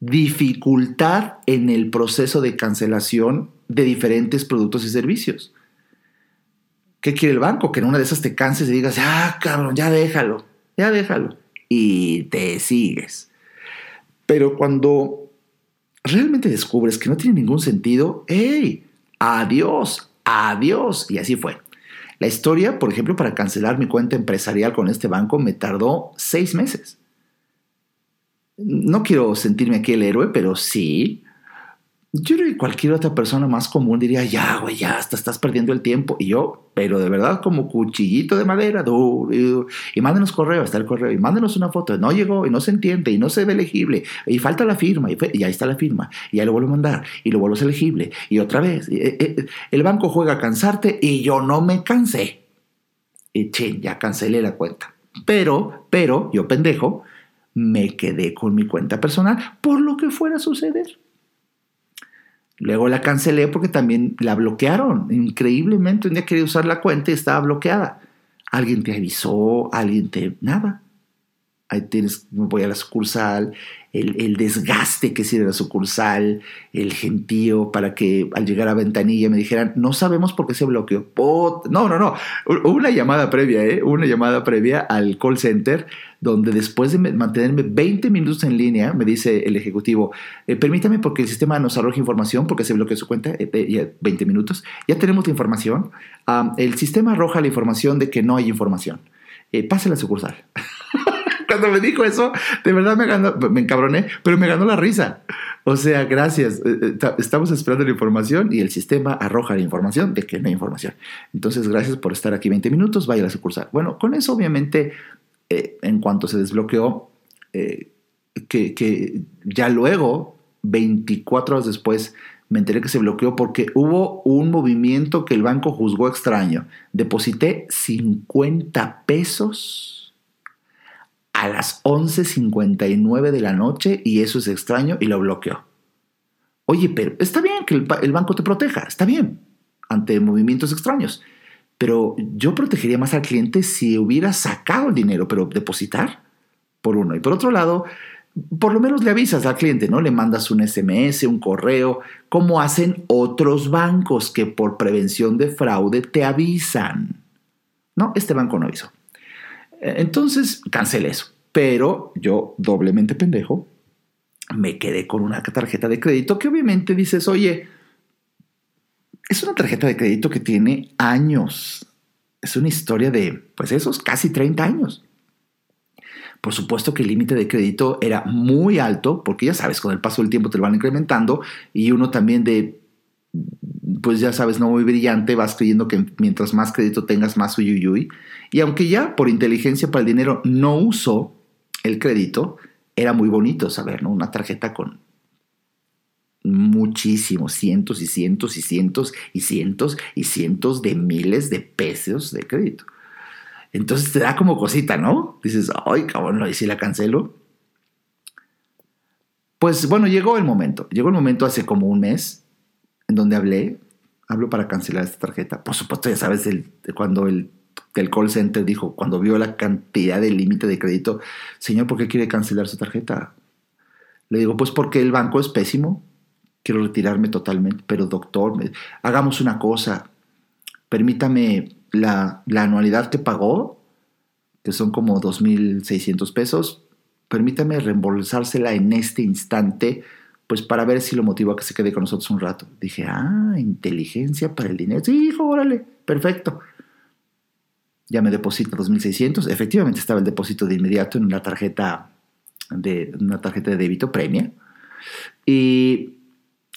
dificultad en el proceso de cancelación de diferentes productos y servicios. ¿Qué quiere el banco? Que en una de esas te canses y digas, ah, cabrón, ya déjalo, ya déjalo. Y te sigues. Pero cuando realmente descubres que no tiene ningún sentido, ¡hey! Adiós, adiós. Y así fue. La historia, por ejemplo, para cancelar mi cuenta empresarial con este banco me tardó seis meses. No quiero sentirme aquí el héroe, pero sí, yo creo que cualquier otra persona más común diría, ya, güey, ya, hasta estás perdiendo el tiempo. Y yo, pero de verdad, como cuchillito de madera, y mándenos correo, está el correo, y mándenos una foto, no llegó, y no se entiende, y no se ve legible, y falta la firma, y, ahí está la firma, y ya lo vuelvo a mandar, y lo vuelvo a ser legible, y otra vez. Eh, eh, el banco juega a cansarte, y yo no me cansé. Y che, ya cancelé la cuenta. Pero, pero, yo pendejo, me quedé con mi cuenta personal por lo que fuera a suceder. Luego la cancelé porque también la bloquearon. Increíblemente, un día quería usar la cuenta y estaba bloqueada. Alguien te avisó, alguien te... Nada. Ahí tienes, voy a la sucursal, el, desgaste que sirve la sucursal, el gentío para que al llegar a ventanilla me dijeran, no sabemos por qué se bloqueó. no, no, no. Una llamada previa, ¿eh? Una llamada previa al call center donde después de mantenerme 20 minutos en línea, me dice el ejecutivo, eh, permítame porque el sistema nos arroja información porque se bloqueó su cuenta, eh, 20 minutos, ya tenemos la información, el sistema arroja la información de que no hay información. Eh, pase la sucursal. *laughs* Cuando me dijo eso, de verdad me ganó, me encabroné, pero me ganó la risa. O sea, gracias. Eh, eh, estamos esperando la información y el sistema arroja la información de que no hay información. Entonces, gracias por estar aquí 20 minutos, vaya a la sucursal. Bueno, con eso obviamente, eh, en cuanto se desbloqueó, que, que ya luego, 24 horas después, me enteré que se bloqueó porque hubo un movimiento que el banco juzgó extraño. Deposité 50 pesos a las 11.59 de la noche y eso es extraño y lo bloqueó. Oye, pero está bien que el, banco te proteja, está bien, ante movimientos extraños. Pero yo protegería más al cliente si hubiera sacado el dinero, pero depositar, por uno. Y por otro lado, por lo menos le avisas al cliente, ¿no? Le mandas un SMS, un correo, como hacen otros bancos que por prevención de fraude te avisan. No, este banco no avisó. Entonces, cancele eso. Pero yo, doblemente pendejo, me quedé con una tarjeta de crédito que obviamente dices, oye, es una tarjeta de crédito que tiene años. Es una historia de, pues esos casi 30 años. Por supuesto que el límite de crédito era muy alto, porque ya sabes, con el paso del tiempo te lo van incrementando y uno también de, pues ya sabes, no muy brillante, vas creyendo que mientras más crédito tengas, más uyuyuy. Y aunque ya por inteligencia para el dinero no uso el crédito, era muy bonito saber, ¿no? Una tarjeta con muchísimos, cientos y cientos y cientos y cientos y cientos de miles de pesos de crédito. Entonces te da como cosita, ¿no? Dices, ay, cabrón, ¿y si la cancelo? Pues bueno, llegó el momento. Llegó el momento hace como un mes en donde hablé. Hablo para cancelar esta tarjeta. Por supuesto, ya sabes, el, cuando el, el call center dijo, cuando vio la cantidad de límite de crédito, señor, ¿por qué quiere cancelar su tarjeta? Le digo, pues porque el banco es pésimo. Quiero retirarme totalmente. Pero doctor, hagamos una cosa. Permítame la, anualidad que pagó, que son como 2.600 pesos, permítame reembolsársela en este instante, pues para ver si lo motivo a que se quede con nosotros un rato. Dije, ah, inteligencia para el dinero. Sí, hijo, órale, perfecto. Ya me deposita 2.600. Efectivamente estaba el depósito de inmediato en una tarjeta de, una tarjeta de débito premia. Y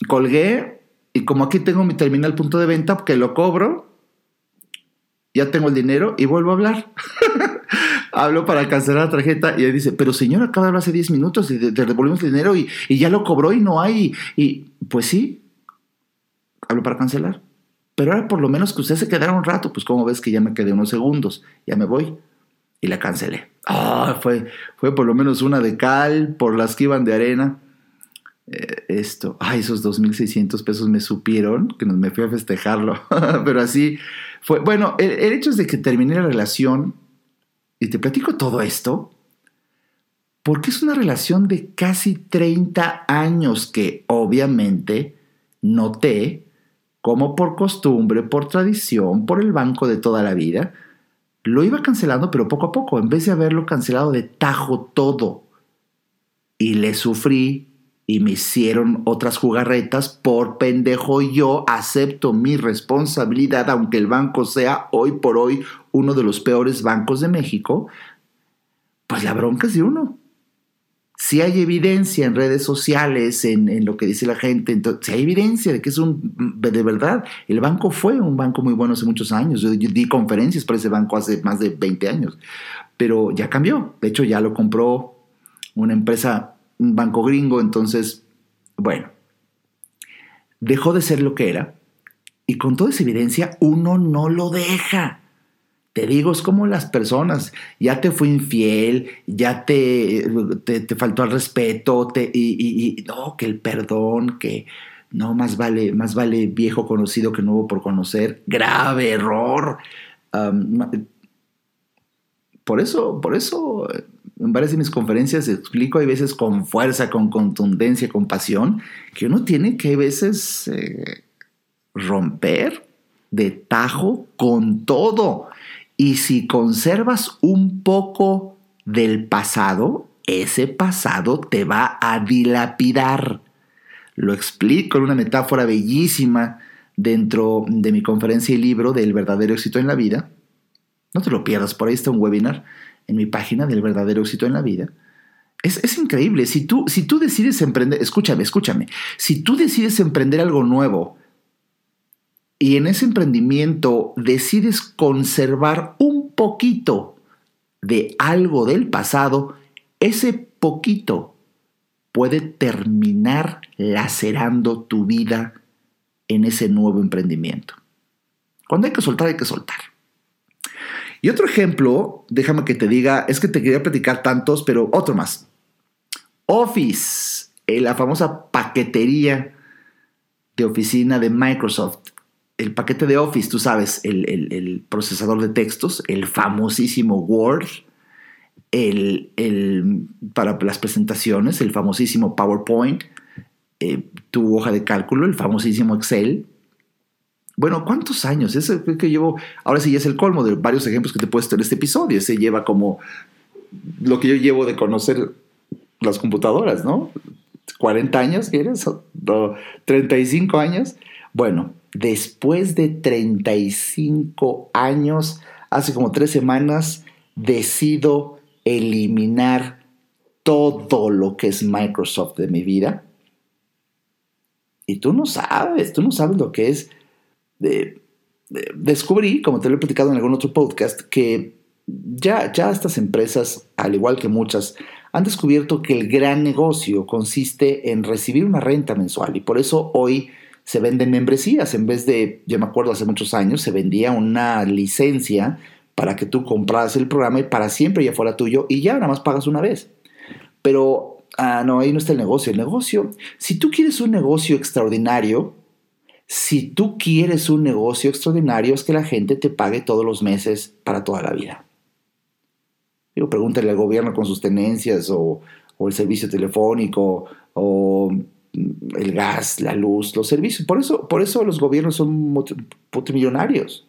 colgué, y como aquí tengo mi terminal punto de venta, que lo cobro, ya tengo el dinero y vuelvo a hablar. *laughs* Hablo para cancelar la tarjeta y él dice, pero señor, acaba de hablar hace 10 minutos y te devolvimos el dinero y, ya lo cobró y no hay. Y pues sí, hablo para cancelar. Pero ahora por lo menos que usted se quedara un rato, pues como ves que ya me quedé unos segundos, ya me voy. Y la cancelé. Ah, fue, fue por lo menos una de cal por las que iban de arena. Eh, esto, ay, esos 2.600 pesos me supieron, que me fui a festejarlo. *laughs* Pero así, fue, bueno, el, hecho es de que terminé la relación y te platico todo esto porque es una relación de casi 30 años que obviamente noté como por costumbre, por tradición, por el banco de toda la vida, lo iba cancelando, pero poco a poco, en vez de haberlo cancelado de tajo todo. Y le sufrí y me hicieron otras jugarretas por pendejo yo acepto mi responsabilidad aunque el banco sea hoy por hoy uno de los peores bancos de México pues la bronca es de uno. Si hay evidencia en redes sociales en, lo que dice la gente entonces, si hay evidencia de que es un de verdad el banco fue un banco muy bueno hace muchos años. Yo, yo di conferencias para ese banco hace más de 20 años pero ya cambió. De hecho ya lo compró una empresa banco gringo, entonces, bueno, dejó de ser lo que era y con toda esa evidencia uno no lo deja. Te digo, es como las personas, ya te fue infiel, ya te, te, faltó al respeto, te, y, no, que el perdón, que no, más vale, más vale viejo conocido que nuevo por conocer, grave error. Por eso, por eso en varias de mis conferencias explico, hay veces con fuerza, con contundencia, con pasión, que uno tiene que a veces eh, romper de tajo con todo. Y si conservas un poco del pasado, ese pasado te va a dilapidar. Lo explico en una metáfora bellísima dentro de mi conferencia y libro del verdadero éxito en la vida. No te lo pierdas, por ahí está un webinar en mi página del verdadero éxito en la vida. Es, es, increíble. Si tú, si tú decides emprender, escúchame, escúchame. Si tú decides emprender algo nuevo y en ese emprendimiento decides conservar un poquito de algo del pasado, ese poquito puede terminar lacerando tu vida en ese nuevo emprendimiento. Cuando hay que soltar, hay que soltar. Y otro ejemplo, déjame que te diga, es que te quería platicar tantos, pero otro más. Office, eh, la famosa paquetería de oficina de Microsoft. El paquete de Office, tú sabes, el, procesador de textos, el famosísimo Word, el, para las presentaciones, el famosísimo PowerPoint, eh, tu hoja de cálculo, el famosísimo Excel, bueno, ¿cuántos años? Ese que llevo, ahora sí ya es el colmo de varios ejemplos que te he puesto en este episodio. Ese lleva como lo que yo llevo de conocer las computadoras, ¿no? 40 años, ¿quieres? 35 años. Bueno, después de 35 años, hace como tres semanas, decido eliminar todo lo que es Microsoft de mi vida. Y tú no sabes, tú no sabes lo que es descubrí, como te lo he platicado en algún otro podcast, que ya, ya estas empresas, al igual que muchas, han descubierto que el gran negocio consiste en recibir una renta mensual y por eso hoy se venden membresías. En vez de, yo me acuerdo hace muchos años, se vendía una licencia para que tú compras el programa y para siempre ya fuera tuyo y ya nada más pagas una vez. Pero, ah, no, ahí no está el negocio. El negocio, si tú quieres un negocio extraordinario, si tú quieres un negocio extraordinario, es que la gente te pague todos los meses para toda la vida. Digo, pregúntale al gobierno con sus tenencias o, el servicio telefónico o el gas, la luz, los servicios. Por eso, por eso los gobiernos son multimillonarios.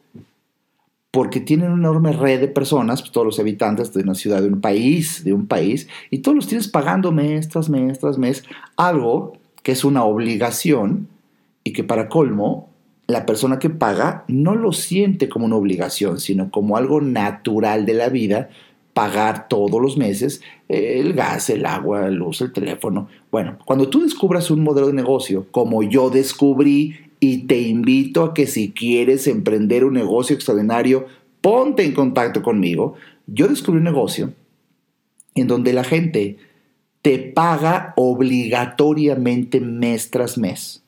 Porque tienen una enorme red de personas, pues, todos los habitantes de una ciudad, de un país, de un país, y todos los tienes pagando mes tras mes tras mes algo que es una obligación y que para colmo, la persona que paga no lo siente como una obligación, sino como algo natural de la vida, pagar todos los meses el gas, el agua, la luz, el teléfono. Bueno, cuando tú descubras un modelo de negocio, como yo descubrí, y te invito a que si quieres emprender un negocio extraordinario, ponte en contacto conmigo. Yo descubrí un negocio en donde la gente te paga obligatoriamente mes tras mes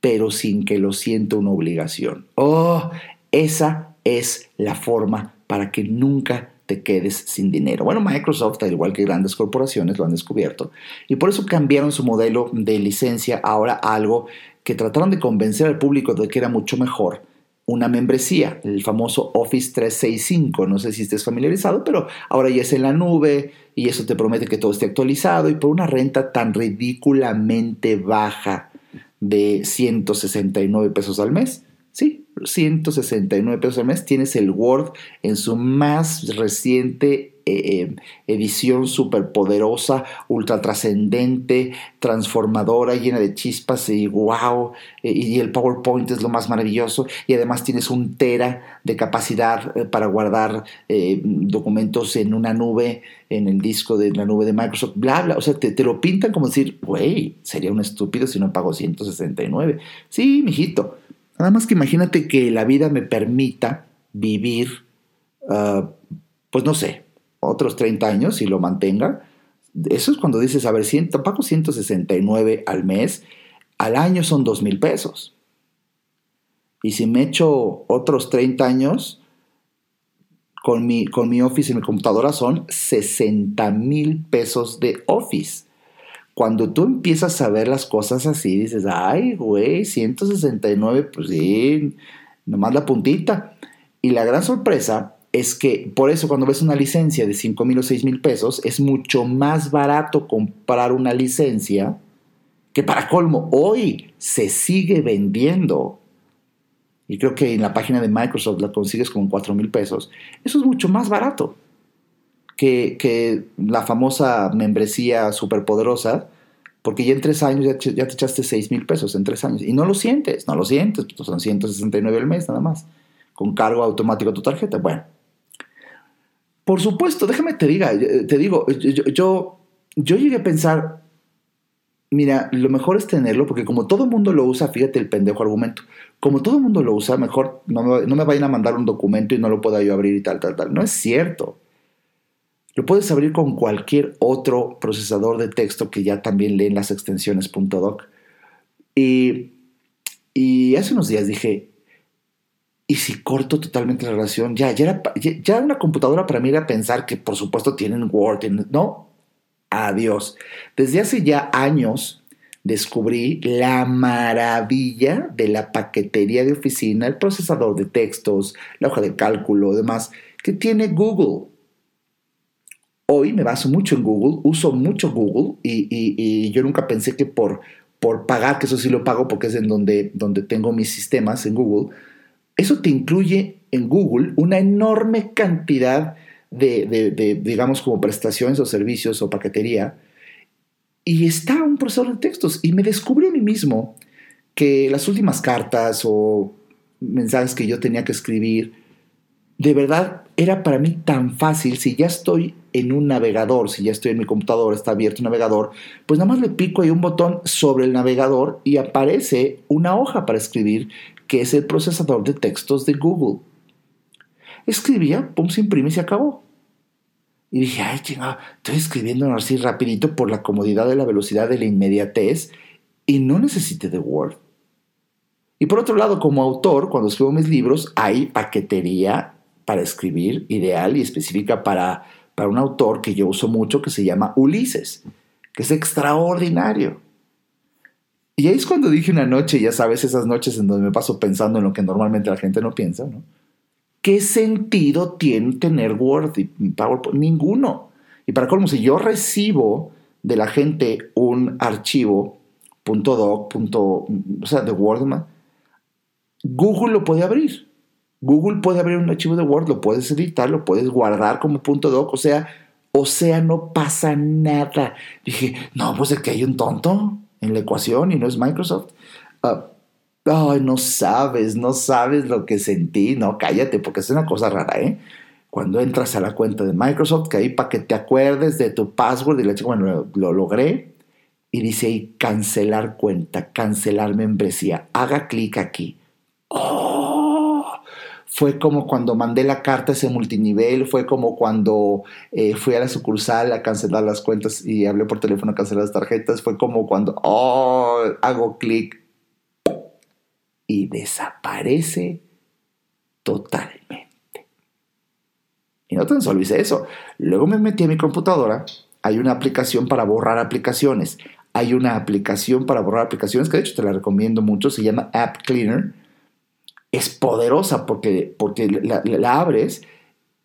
pero sin que lo sienta una obligación. Oh, esa es la forma para que nunca te quedes sin dinero. Bueno, Microsoft, al igual que grandes corporaciones, lo han descubierto y por eso cambiaron su modelo de licencia ahora a algo que trataron de convencer al público de que era mucho mejor. Una membresía, el famoso Office 365, no sé si estés familiarizado, pero ahora ya es en la nube y eso te promete que todo esté actualizado y por una renta tan ridículamente baja de 169 pesos al mes. Sí, 169 pesos al mes. Tienes el Word en su más reciente eh, eh, edición súper poderosa, ultra trascendente, transformadora, llena de chispas y wow. Eh, y el PowerPoint es lo más maravilloso. Y además tienes un tera de capacidad para guardar documentos en una nube, en el disco de la nube de Microsoft, bla, bla. O sea, te, te lo pintan como decir, güey, sería un estúpido si no pago 169. Sí, mijito. Nada más que imagínate que la vida me permita vivir, ah, pues no sé, otros 30 años y lo mantenga. Eso es cuando dices, a ver, pago 169 al mes, al año son 2 mil pesos. Y si me echo otros 30 años, con mi, con mi Office y mi computadora son 60 mil pesos de Office. Cuando tú empiezas a ver las cosas así, dices, ay, güey, 169, pues sí, nomás la puntita. Y la gran sorpresa es que por eso cuando ves una licencia de 5 mil o 6 mil pesos, es mucho más barato comprar una licencia que para colmo, hoy se sigue vendiendo. Y creo que en la página de Microsoft la consigues con 4 mil pesos. Eso es mucho más barato que, que la famosa membresía superpoderosa, porque ya en tres años ya, ya te echaste 6 mil pesos en tres años. Y no lo sientes, no lo sientes, son 169 al mes nada más, con cargo automático a tu tarjeta. Bueno, Por supuesto, déjame te diga, te digo, yo, yo, yo llegué a pensar, mira, lo mejor es tenerlo, porque como todo el mundo lo usa, fíjate el pendejo argumento, como todo el mundo lo usa, mejor no me, no me vayan a mandar un documento y no lo pueda yo abrir y tal, tal, tal. No es cierto. Lo puedes abrir con cualquier otro procesador de texto que ya también leen las extensiones .doc. Y, y hace unos días dije, ¿y si corto totalmente la relación? Ya, ya, era, una computadora para mí era pensar que por supuesto tienen Word, no, adiós. Desde hace ya años descubrí la maravilla de la paquetería de oficina, el procesador de textos, la hoja de cálculo, demás, que tiene Google. Hoy me baso mucho en Google, uso mucho Google y, yo nunca pensé que por, por pagar, que eso sí lo pago porque es en donde, donde tengo mis sistemas en Google, eso te incluye en Google una enorme cantidad de, digamos, como prestaciones o servicios o paquetería. Y está un procesador de textos. Y me descubrí a mí mismo que las últimas cartas o mensajes que yo tenía que escribir, de verdad era para mí tan fácil si ya estoy en un navegador, si ya estoy en mi computador, está abierto un navegador, pues nada más le pico ahí un botón sobre el navegador y aparece una hoja para escribir que es el procesador de textos de Google. Escribía, pum, se imprime y se acabó. Y dije, ay, chingada, estoy escribiendo así rapidito por la comodidad de la velocidad de la inmediatez y no necesité de Word. Y por otro lado, como autor, cuando escribo mis libros, hay paquetería para escribir ideal y específica para para un autor que yo uso mucho que se llama Ulises, que es extraordinario. Y ahí es cuando dije una noche, ya sabes, esas noches en donde me paso pensando en lo que normalmente la gente no piensa, ¿no? ¿Qué sentido tiene tener Word y PowerPoint? Ninguno. Y para colmo, si yo recibo de la gente un archivo .doc, o sea, de Word, Google lo puede abrir. Google puede abrir un archivo de Word, lo puedes editar, lo puedes guardar como punto doc, o sea, o sea, no pasa nada. Dije, no, pues es que hay un tonto en la ecuación y no es Microsoft. Ah, ay, no sabes, no sabes lo que sentí. No, cállate, porque es una cosa rara, ¿eh? Cuando entras a la cuenta de Microsoft, que ahí para que te acuerdes de tu password y le bueno, lo, lo logré. Y dice ahí, cancelar cuenta, cancelar membresía. Haga clic aquí. ¡Oh! Fue como cuando mandé la carta a ese multinivel, fue como cuando eh, fui a la sucursal a cancelar las cuentas y hablé por teléfono a cancelar las tarjetas, fue como cuando, oh, hago clic y desaparece totalmente. Y no tan solo hice eso, luego me metí a mi computadora, hay una aplicación para borrar aplicaciones, hay una aplicación para borrar aplicaciones que de hecho te la recomiendo mucho, se llama App Cleaner es poderosa porque, porque la, abres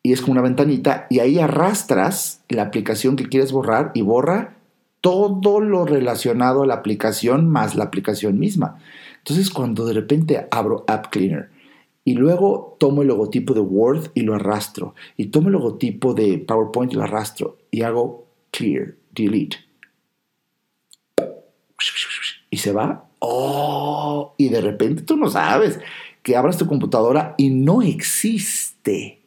y es como una ventanita y ahí arrastras la aplicación que quieres borrar y borra todo lo relacionado a la aplicación más la aplicación misma. Entonces cuando de repente abro App Cleaner y luego tomo el logotipo de Word y lo arrastro y tomo el logotipo de PowerPoint y lo arrastro y hago Clear, Delete. Y se va. Oh, y de repente tú no sabes que abras tu computadora y no existe.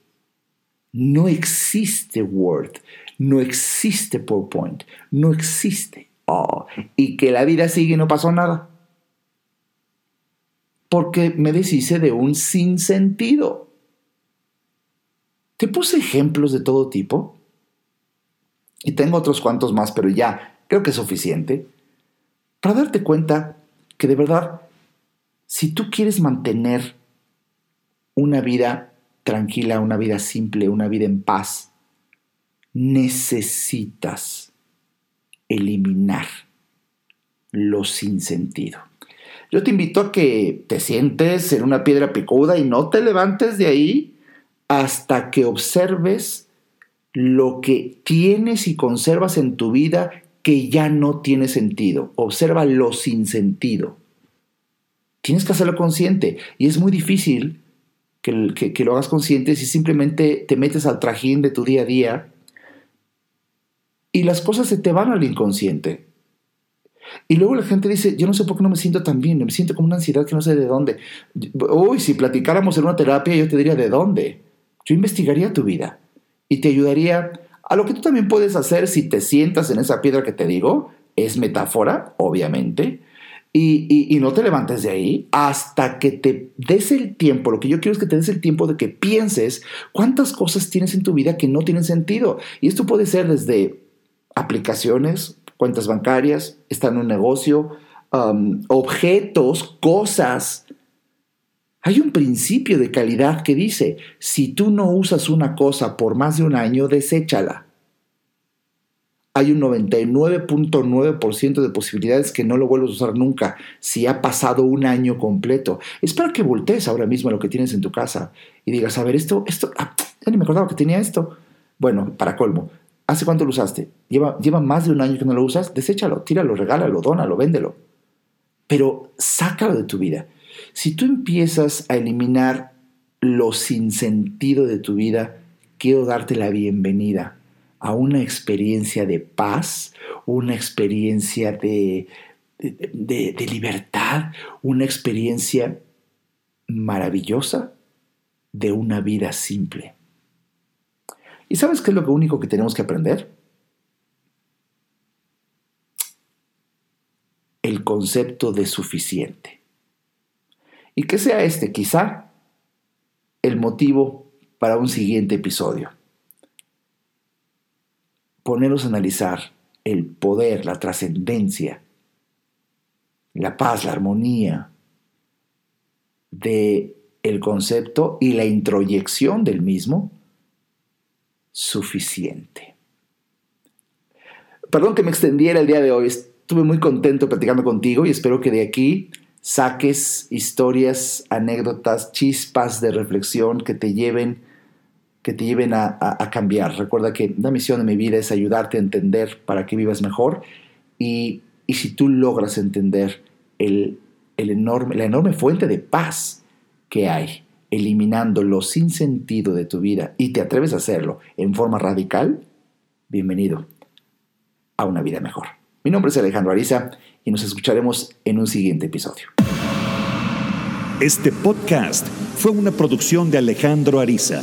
No existe Word, no existe PowerPoint, no existe. Oh, y que la vida sigue y no pasó nada. Porque me deshice de un sinsentido. Te puse ejemplos de todo tipo. Y tengo otros cuantos más, pero ya creo que es suficiente. Para darte cuenta que de verdad si tú quieres mantener una vida tranquila, una vida simple, una vida en paz, necesitas eliminar lo sin sentido. Yo te invito a que te sientes en una piedra picuda y no te levantes de ahí hasta que observes lo que tienes y conservas en tu vida que ya no tiene sentido. Observa lo sin sentido. Tienes que hacerlo consciente y es muy difícil que, lo hagas consciente si simplemente te metes al trajín de tu día a día y las cosas se te van al inconsciente. Y luego la gente dice, yo no sé por qué no me siento tan bien, me siento como una ansiedad que no sé de dónde. Uy, si platicáramos en una terapia, yo te diría de dónde. Yo investigaría tu vida y te ayudaría a lo que tú también puedes hacer si te sientas en esa piedra que te digo, es metáfora, obviamente, y, no te levantes de ahí hasta que te des el tiempo. Lo que yo quiero es que te des el tiempo de que pienses cuántas cosas tienes en tu vida que no tienen sentido. Y esto puede ser desde aplicaciones, cuentas bancarias, estar en un negocio, um, objetos, cosas. Hay un principio de calidad que dice, si tú no usas una cosa por más de un año, deséchala hay un 99.9% de posibilidades que no lo vuelvas a usar nunca si ha pasado un año completo. Es para que voltees ahora mismo lo que tienes en tu casa y digas, a ver, esto, esto, ah, ya ni me acordaba que tenía esto. Bueno, para colmo, ¿hace cuánto lo usaste? ¿Lleva, lleva más de un año que no lo usas? Deséchalo, tíralo, regálalo, dónalo, véndelo. Pero sácalo de tu vida. Si tú empiezas a eliminar lo sinsentido de tu vida, quiero darte la bienvenida a una experiencia de paz, una experiencia de, de, libertad, una experiencia maravillosa de una vida simple. ¿Y sabes qué es lo único que tenemos que aprender? El concepto de suficiente. Y que sea este quizá el motivo para un siguiente episodio ponernos a analizar el poder, la trascendencia, la paz, la armonía de el concepto y la introyección del mismo suficiente. Perdón que me extendiera el día de hoy, estuve muy contento platicando contigo y espero que de aquí saques historias, anécdotas, chispas de reflexión que te lleven que te lleven a, cambiar. Recuerda que la misión de mi vida es ayudarte a entender para que vivas mejor y, si tú logras entender el, enorme, la enorme fuente de paz que hay, eliminando lo sin sentido de tu vida y te atreves a hacerlo en forma radical, bienvenido a una vida mejor. Mi nombre es Alejandro Ariza y nos escucharemos en un siguiente episodio. Este podcast fue una producción de Alejandro Ariza.